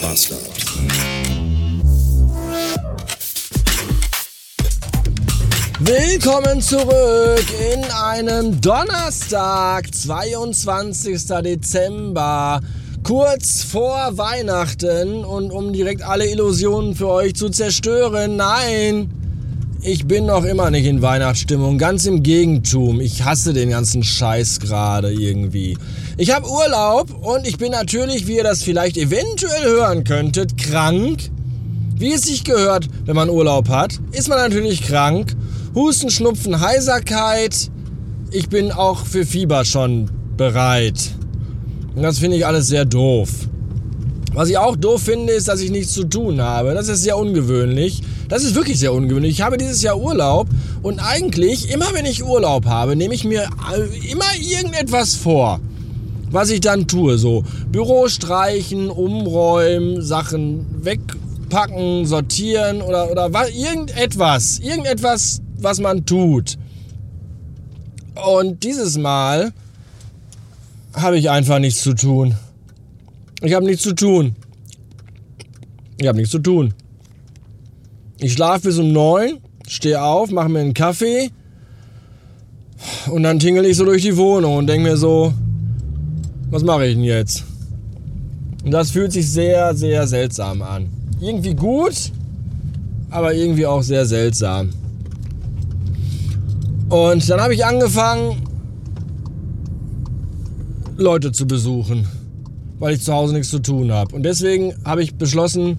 Bastard. Willkommen zurück in einem Donnerstag, 22. Dezember, kurz vor Weihnachten und um direkt alle Illusionen für euch zu zerstören, nein, ich bin noch immer nicht in Weihnachtsstimmung, ganz im Gegentum. Ich hasse den ganzen Scheiß gerade irgendwie. Ich habe Urlaub und ich bin natürlich, wie ihr das vielleicht eventuell hören könntet, krank. Wie es sich gehört, wenn man Urlaub hat, ist man natürlich krank. Husten, Schnupfen, Heiserkeit. Ich bin auch für Fieber schon bereit. Und das finde ich alles sehr doof. Was ich auch doof finde, ist, dass ich nichts zu tun habe. Das ist sehr ungewöhnlich. Das ist wirklich sehr ungewöhnlich. Ich habe dieses Jahr Urlaub und eigentlich, immer wenn ich Urlaub habe, nehme ich mir immer irgendetwas vor, was ich dann tue. So Büro streichen, umräumen, Sachen wegpacken, sortieren oder, oder irgendetwas. Irgendetwas, was man tut. Und dieses Mal habe ich einfach nichts zu tun. Ich habe nichts zu tun. Ich habe nichts zu tun. Ich schlafe bis um neun, stehe auf, mache mir einen Kaffee und dann tingle ich so durch die Wohnung und denke mir so, was mache ich denn jetzt? Und das fühlt sich sehr, sehr seltsam an. Irgendwie gut, aber irgendwie auch sehr seltsam. Und dann habe ich angefangen, Leute zu besuchen, weil ich zu Hause nichts zu tun habe. Und deswegen habe ich beschlossen,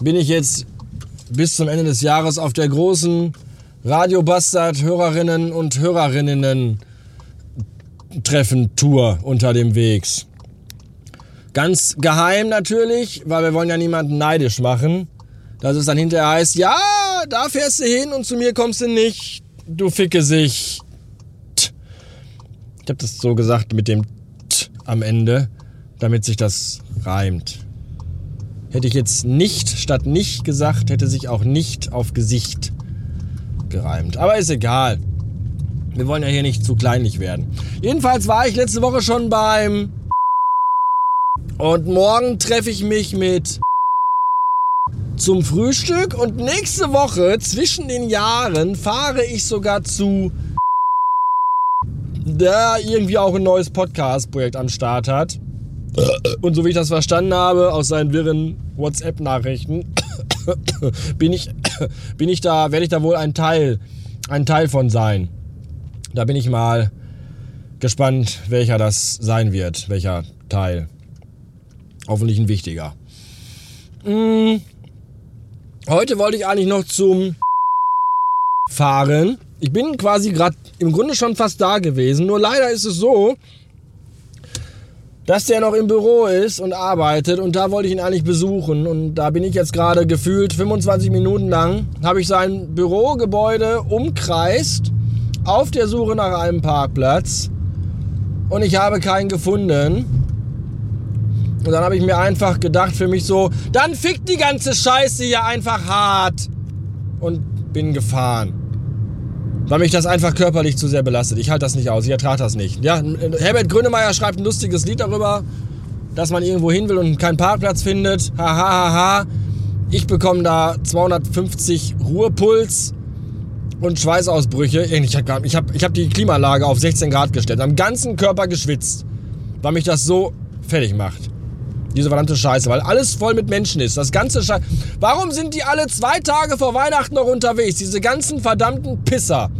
bin ich jetzt bis zum Ende des Jahres auf der großen Radio Bastard Hörerinnen und Hörerinnen Treffen Tour unter dem Wegs. Ganz geheim natürlich, weil wir wollen ja niemanden neidisch machen. Dass es dann hinterher heißt, ja, da fährst du hin und zu mir kommst du nicht, du ficke sich. Ich habe das so gesagt mit dem T am Ende, damit sich das reimt. Hätte ich jetzt nicht statt nicht gesagt, hätte sich auch nicht auf Gesicht gereimt. Aber ist egal. Wir wollen ja hier nicht zu kleinlich werden. Jedenfalls war ich letzte Woche schon beim... Und morgen treffe ich mich mit zum Frühstück und nächste Woche zwischen den Jahren fahre ich sogar zu der irgendwie auch ein neues Podcast-Projekt am Start hat. Und so wie ich das verstanden habe, aus seinen wirren WhatsApp-Nachrichten, bin ich, bin ich da, werde ich da wohl ein Teil, ein Teil von sein. Da bin ich mal gespannt, welcher das sein wird, welcher Teil. Hoffentlich ein wichtiger. Hm. Heute wollte ich eigentlich noch zum fahren. Ich bin quasi gerade im Grunde schon fast da gewesen. Nur leider ist es so, dass der noch im Büro ist und arbeitet und da wollte ich ihn eigentlich besuchen und da bin ich jetzt gerade gefühlt 25 Minuten lang, habe ich sein Bürogebäude umkreist auf der Suche nach einem Parkplatz und ich habe keinen gefunden. Und dann habe ich mir einfach gedacht für mich so, dann fickt die ganze Scheiße hier einfach hart und bin gefahren weil mich das einfach körperlich zu sehr belastet. Ich halte das nicht aus, ich ertrage das nicht. Ja, Herbert Grönemeyer schreibt ein lustiges Lied darüber, dass man irgendwo hin will und keinen Parkplatz findet. Hahaha. Ha, ha, ha. Ich bekomme da 250 Ruhepuls und Schweißausbrüche. Ich habe ich hab, ich hab die Klimaanlage auf 16 Grad gestellt, am ganzen Körper geschwitzt, weil mich das so fertig macht. Diese verdammte Scheiße, weil alles voll mit Menschen ist. Das ganze Scheiße. Warum sind die alle zwei Tage vor Weihnachten noch unterwegs? Diese ganzen verdammten Pisser.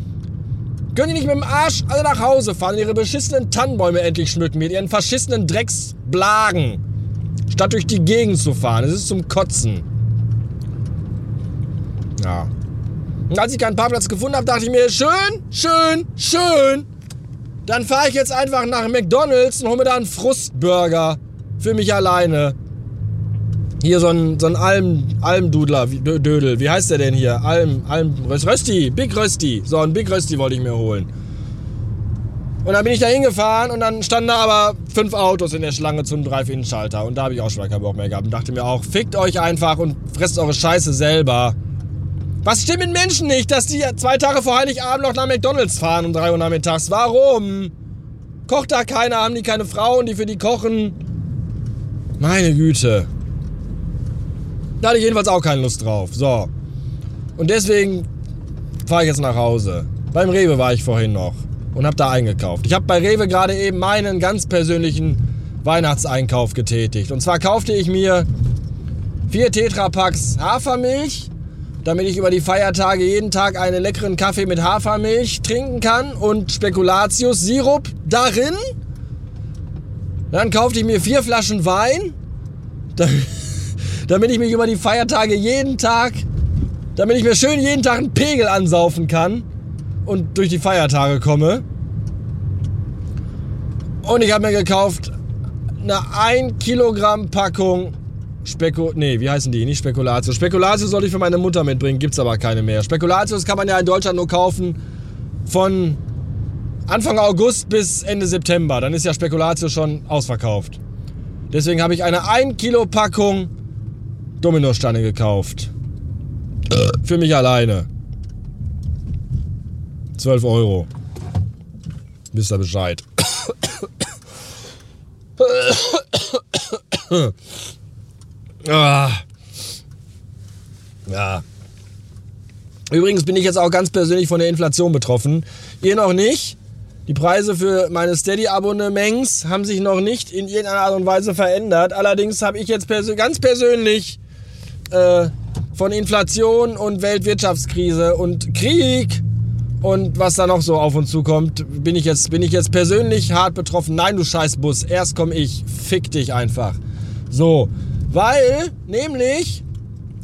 Können die nicht mit dem Arsch alle nach Hause fahren und ihre beschissenen Tannenbäume endlich schmücken mit ihren verschissenen Drecksblagen? Statt durch die Gegend zu fahren. Es ist zum Kotzen. Ja. Und als ich keinen Parkplatz gefunden habe, dachte ich mir, schön, schön, schön. Dann fahre ich jetzt einfach nach McDonalds und hole mir da einen Frustburger für mich alleine. Hier so ein, so ein Alm, Almdudler, Dödel. Wie heißt der denn hier? Alm, Alm, Rösti, Big Rösti. So ein Big Rösti wollte ich mir holen. Und dann bin ich da hingefahren und dann standen da aber fünf Autos in der Schlange zum Drive-In-Schalter. Und da habe ich auch schon keinen Bock mehr gehabt und dachte mir auch, fickt euch einfach und fresst eure Scheiße selber. Was stimmt mit Menschen nicht, dass die zwei Tage vor Heiligabend noch nach McDonalds fahren um drei Uhr nachmittags? Warum? Kocht da keiner? Haben die keine Frauen, die für die kochen? Meine Güte. Da hatte ich jedenfalls auch keine Lust drauf. So. Und deswegen fahre ich jetzt nach Hause. Beim Rewe war ich vorhin noch und habe da eingekauft. Ich habe bei Rewe gerade eben meinen ganz persönlichen Weihnachtseinkauf getätigt. Und zwar kaufte ich mir vier Tetrapacks Hafermilch, damit ich über die Feiertage jeden Tag einen leckeren Kaffee mit Hafermilch trinken kann und Spekulatius-Sirup darin. Dann kaufte ich mir vier Flaschen Wein, damit ich mich über die Feiertage jeden Tag, damit ich mir schön jeden Tag einen Pegel ansaufen kann und durch die Feiertage komme. Und ich habe mir gekauft eine 1 Kilogramm Packung Speko... Nee, wie heißen die? Nicht Spekulatius. Spekulatius soll ich für meine Mutter mitbringen, gibt's aber keine mehr. Spekulatius kann man ja in Deutschland nur kaufen von Anfang August bis Ende September. Dann ist ja Spekulatius schon ausverkauft. Deswegen habe ich eine 1 Kilo Packung Dominosteine gekauft. Für mich alleine. 12 Euro. Wisst ihr Bescheid. ah. Ja. Übrigens bin ich jetzt auch ganz persönlich von der Inflation betroffen. Ihr noch nicht. Die Preise für meine Steady-Abonnements haben sich noch nicht in irgendeiner Art und Weise verändert. Allerdings habe ich jetzt pers ganz persönlich äh, von Inflation und Weltwirtschaftskrise und Krieg und was da noch so auf uns zukommt, bin ich jetzt, bin ich jetzt persönlich hart betroffen. Nein, du Scheißbus, erst komm ich, fick dich einfach. So, weil nämlich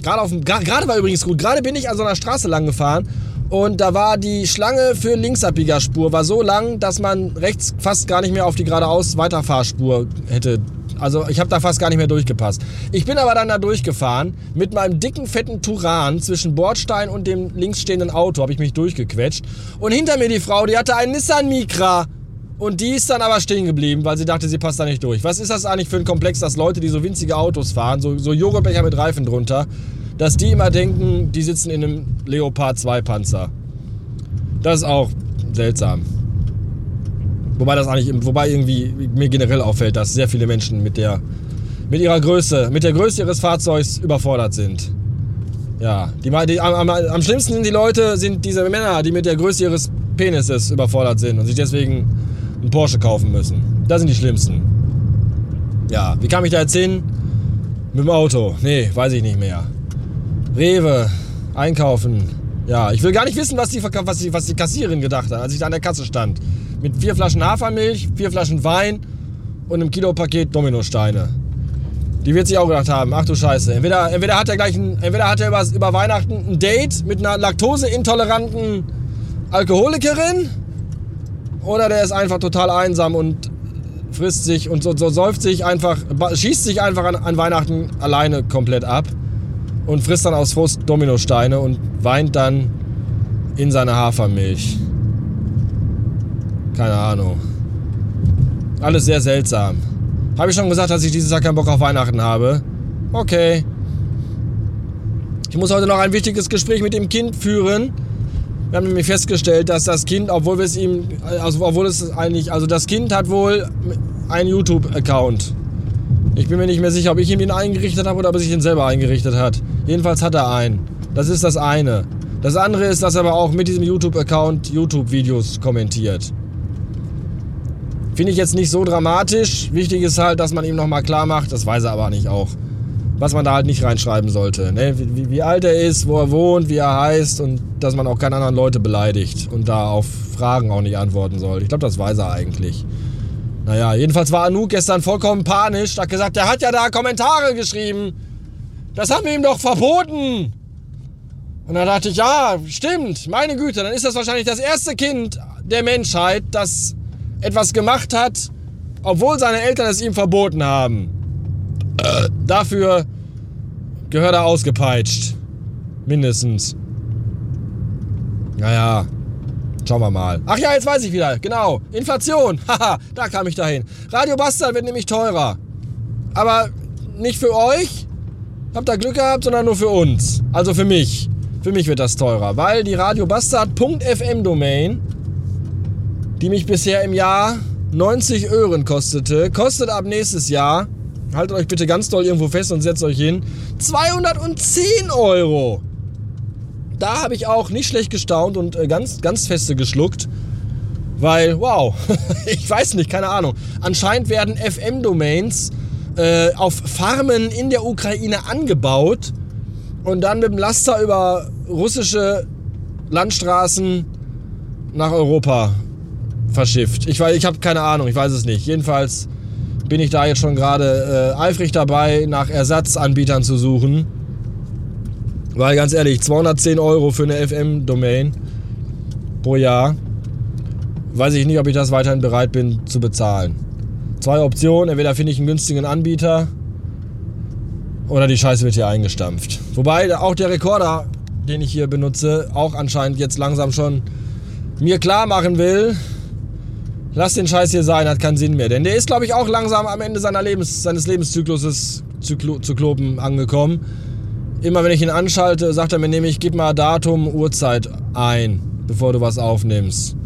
gerade auf dem, gerade war übrigens gut. Gerade bin ich an so einer Straße lang gefahren und da war die Schlange für Linksabbiegerspur war so lang, dass man rechts fast gar nicht mehr auf die geradeaus Weiterfahrspur hätte also ich habe da fast gar nicht mehr durchgepasst. Ich bin aber dann da durchgefahren mit meinem dicken, fetten Turan zwischen Bordstein und dem links stehenden Auto, habe ich mich durchgequetscht. Und hinter mir die Frau, die hatte einen Nissan Micra. Und die ist dann aber stehen geblieben, weil sie dachte, sie passt da nicht durch. Was ist das eigentlich für ein Komplex, dass Leute, die so winzige Autos fahren, so, so Joghurtbecher mit Reifen drunter, dass die immer denken, die sitzen in einem Leopard 2 Panzer. Das ist auch seltsam. Wobei das eigentlich, wobei irgendwie mir generell auffällt, dass sehr viele Menschen mit der, mit ihrer Größe, mit der Größe ihres Fahrzeugs überfordert sind. Ja, die, die am, am, schlimmsten sind die Leute, sind diese Männer, die mit der Größe ihres Penises überfordert sind und sich deswegen einen Porsche kaufen müssen. Das sind die schlimmsten. Ja, wie kam ich da jetzt hin? Mit dem Auto. Nee, weiß ich nicht mehr. Rewe, einkaufen. Ja, ich will gar nicht wissen, was die, was die, was die Kassiererin gedacht hat, als ich da an der Kasse stand mit vier Flaschen Hafermilch, vier Flaschen Wein und einem Kilopaket Dominosteine. Die wird sich auch gedacht haben, ach du Scheiße, entweder, entweder hat er gleich ein, entweder hat er über, über Weihnachten ein Date mit einer laktoseintoleranten Alkoholikerin oder der ist einfach total einsam und frisst sich und so, so säuft sich einfach, schießt sich einfach an, an Weihnachten alleine komplett ab und frisst dann aus Frust Dominosteine und weint dann in seine Hafermilch. Keine Ahnung. Alles sehr seltsam. Habe ich schon gesagt, dass ich dieses Jahr keinen Bock auf Weihnachten habe? Okay. Ich muss heute noch ein wichtiges Gespräch mit dem Kind führen. Wir haben nämlich festgestellt, dass das Kind, obwohl wir es ihm, also obwohl es eigentlich, also das Kind hat wohl einen YouTube-Account. Ich bin mir nicht mehr sicher, ob ich ihm den eingerichtet habe oder ob er sich den selber eingerichtet hat. Jedenfalls hat er einen. Das ist das eine. Das andere ist, dass er aber auch mit diesem YouTube-Account YouTube-Videos kommentiert. Finde ich jetzt nicht so dramatisch. Wichtig ist halt, dass man ihm nochmal klar macht, das weiß er aber nicht auch, was man da halt nicht reinschreiben sollte. Ne? Wie, wie, alt er ist, wo er wohnt, wie er heißt und dass man auch keine anderen Leute beleidigt und da auf Fragen auch nicht antworten soll. Ich glaube, das weiß er eigentlich. Naja, jedenfalls war Anouk gestern vollkommen panisch. Hat gesagt, er hat ja da Kommentare geschrieben. Das haben wir ihm doch verboten. Und da dachte ich, ja, stimmt, meine Güte, dann ist das wahrscheinlich das erste Kind der Menschheit, das etwas gemacht hat, obwohl seine Eltern es ihm verboten haben. Äh, dafür gehört er ausgepeitscht. Mindestens. Naja, schauen wir mal. Ach ja, jetzt weiß ich wieder. Genau. Inflation. Haha, da kam ich dahin. Radio Bastard wird nämlich teurer. Aber nicht für euch. Habt ihr Glück gehabt, sondern nur für uns. Also für mich. Für mich wird das teurer, weil die Radio Bastard.fm Domain die mich bisher im Jahr 90 Öhren kostete, kostet ab nächstes Jahr haltet euch bitte ganz doll irgendwo fest und setzt euch hin. 210 Euro. Da habe ich auch nicht schlecht gestaunt und äh, ganz, ganz feste geschluckt. Weil, wow, ich weiß nicht, keine Ahnung. Anscheinend werden FM-Domains äh, auf Farmen in der Ukraine angebaut und dann mit dem Laster über russische Landstraßen nach Europa verschifft. Ich, ich habe keine Ahnung, ich weiß es nicht. Jedenfalls bin ich da jetzt schon gerade äh, eifrig dabei, nach Ersatzanbietern zu suchen. Weil ganz ehrlich, 210 Euro für eine FM-Domain pro Jahr, weiß ich nicht, ob ich das weiterhin bereit bin zu bezahlen. Zwei Optionen, entweder finde ich einen günstigen Anbieter oder die Scheiße wird hier eingestampft. Wobei auch der Rekorder, den ich hier benutze, auch anscheinend jetzt langsam schon mir klar machen will, lass den Scheiß hier sein, hat keinen Sinn mehr. Denn der ist, glaube ich, auch langsam am Ende seiner Lebens, seines Lebenszykluses zu, zu Klopen angekommen. Immer wenn ich ihn anschalte, sagt er mir nämlich, gib mal Datum, Uhrzeit ein, bevor du was aufnimmst.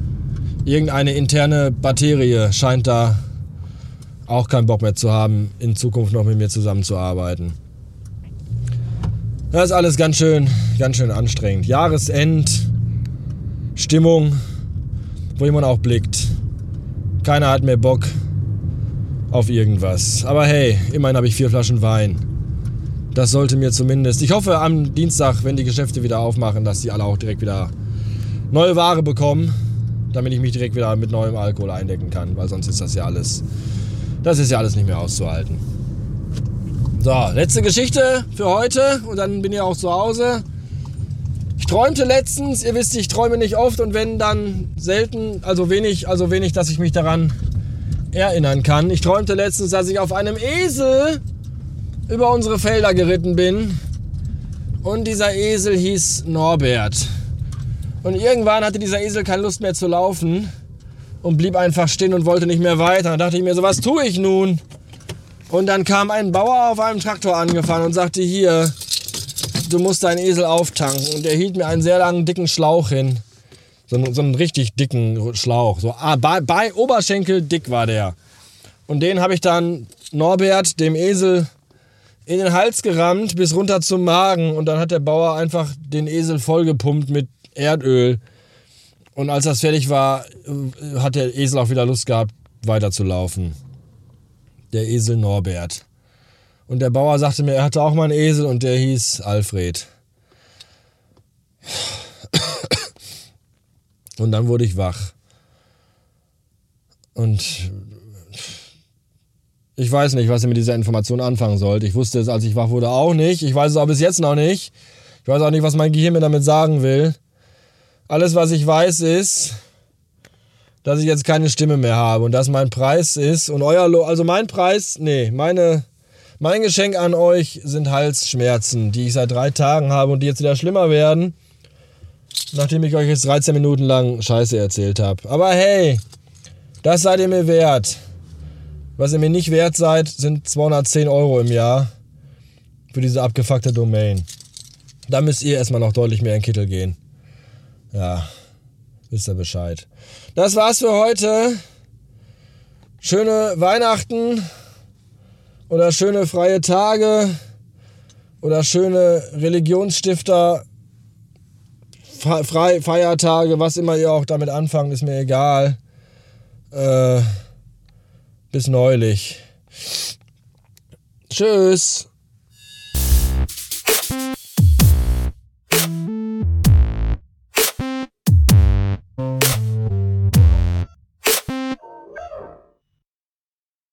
Irgendeine interne Batterie scheint da auch keinen Bock mehr zu haben, in Zukunft noch mit mir zusammenzuarbeiten. Das ist alles ganz schön, ganz schön anstrengend. Jahresend, Stimmung, wo jemand auch blickt. Keiner hat mehr Bock auf irgendwas. Aber hey, immerhin habe ich vier Flaschen Wein. Das sollte mir zumindest. Ich hoffe am Dienstag, wenn die Geschäfte wieder aufmachen, dass die alle auch direkt wieder neue Ware bekommen, damit ich mich direkt wieder mit neuem Alkohol eindecken kann, weil sonst ist das ja alles das ist ja alles nicht mehr auszuhalten. So, letzte Geschichte für heute und dann bin ich auch zu Hause. Ich träumte letztens, ihr wisst, ich träume nicht oft und wenn dann selten, also wenig, also wenig, dass ich mich daran erinnern kann. Ich träumte letztens, dass ich auf einem Esel über unsere Felder geritten bin und dieser Esel hieß Norbert. Und irgendwann hatte dieser Esel keine Lust mehr zu laufen und blieb einfach stehen und wollte nicht mehr weiter. Dann dachte ich mir so, was tue ich nun? Und dann kam ein Bauer auf einem Traktor angefahren und sagte, hier, du musst deinen Esel auftanken. Und er hielt mir einen sehr langen, dicken Schlauch hin. So einen, so einen richtig dicken Schlauch. So, ah, bei, bei Oberschenkel dick war der. Und den habe ich dann Norbert, dem Esel, in den Hals gerammt bis runter zum Magen. Und dann hat der Bauer einfach den Esel vollgepumpt mit Erdöl. Und als das fertig war, äh, hat der Esel auch wieder Lust gehabt, weiterzulaufen. Der Esel Norbert. Und der Bauer sagte mir, er hatte auch mal einen Esel und der hieß Alfred. Und dann wurde ich wach. Und ich weiß nicht, was ihr mit dieser Information anfangen sollt. Ich wusste es, als ich wach wurde, auch nicht. Ich weiß es auch bis jetzt noch nicht. Ich weiß auch nicht, was mein Gehirn mir damit sagen will. Alles, was ich weiß, ist, dass ich jetzt keine Stimme mehr habe und dass mein Preis ist und euer, Lo also mein Preis, nee, meine, mein Geschenk an euch sind Halsschmerzen, die ich seit drei Tagen habe und die jetzt wieder schlimmer werden, nachdem ich euch jetzt 13 Minuten lang Scheiße erzählt habe. Aber hey, das seid ihr mir wert. Was ihr mir nicht wert seid, sind 210 Euro im Jahr für diese abgefuckte Domain. Da müsst ihr erstmal noch deutlich mehr in den Kittel gehen. Ja, wisst ihr Bescheid. Das war's für heute. Schöne Weihnachten oder schöne freie Tage oder schöne Religionsstifter, Fre Feiertage, was immer ihr auch damit anfangt, ist mir egal. Äh, bis neulich. Tschüss.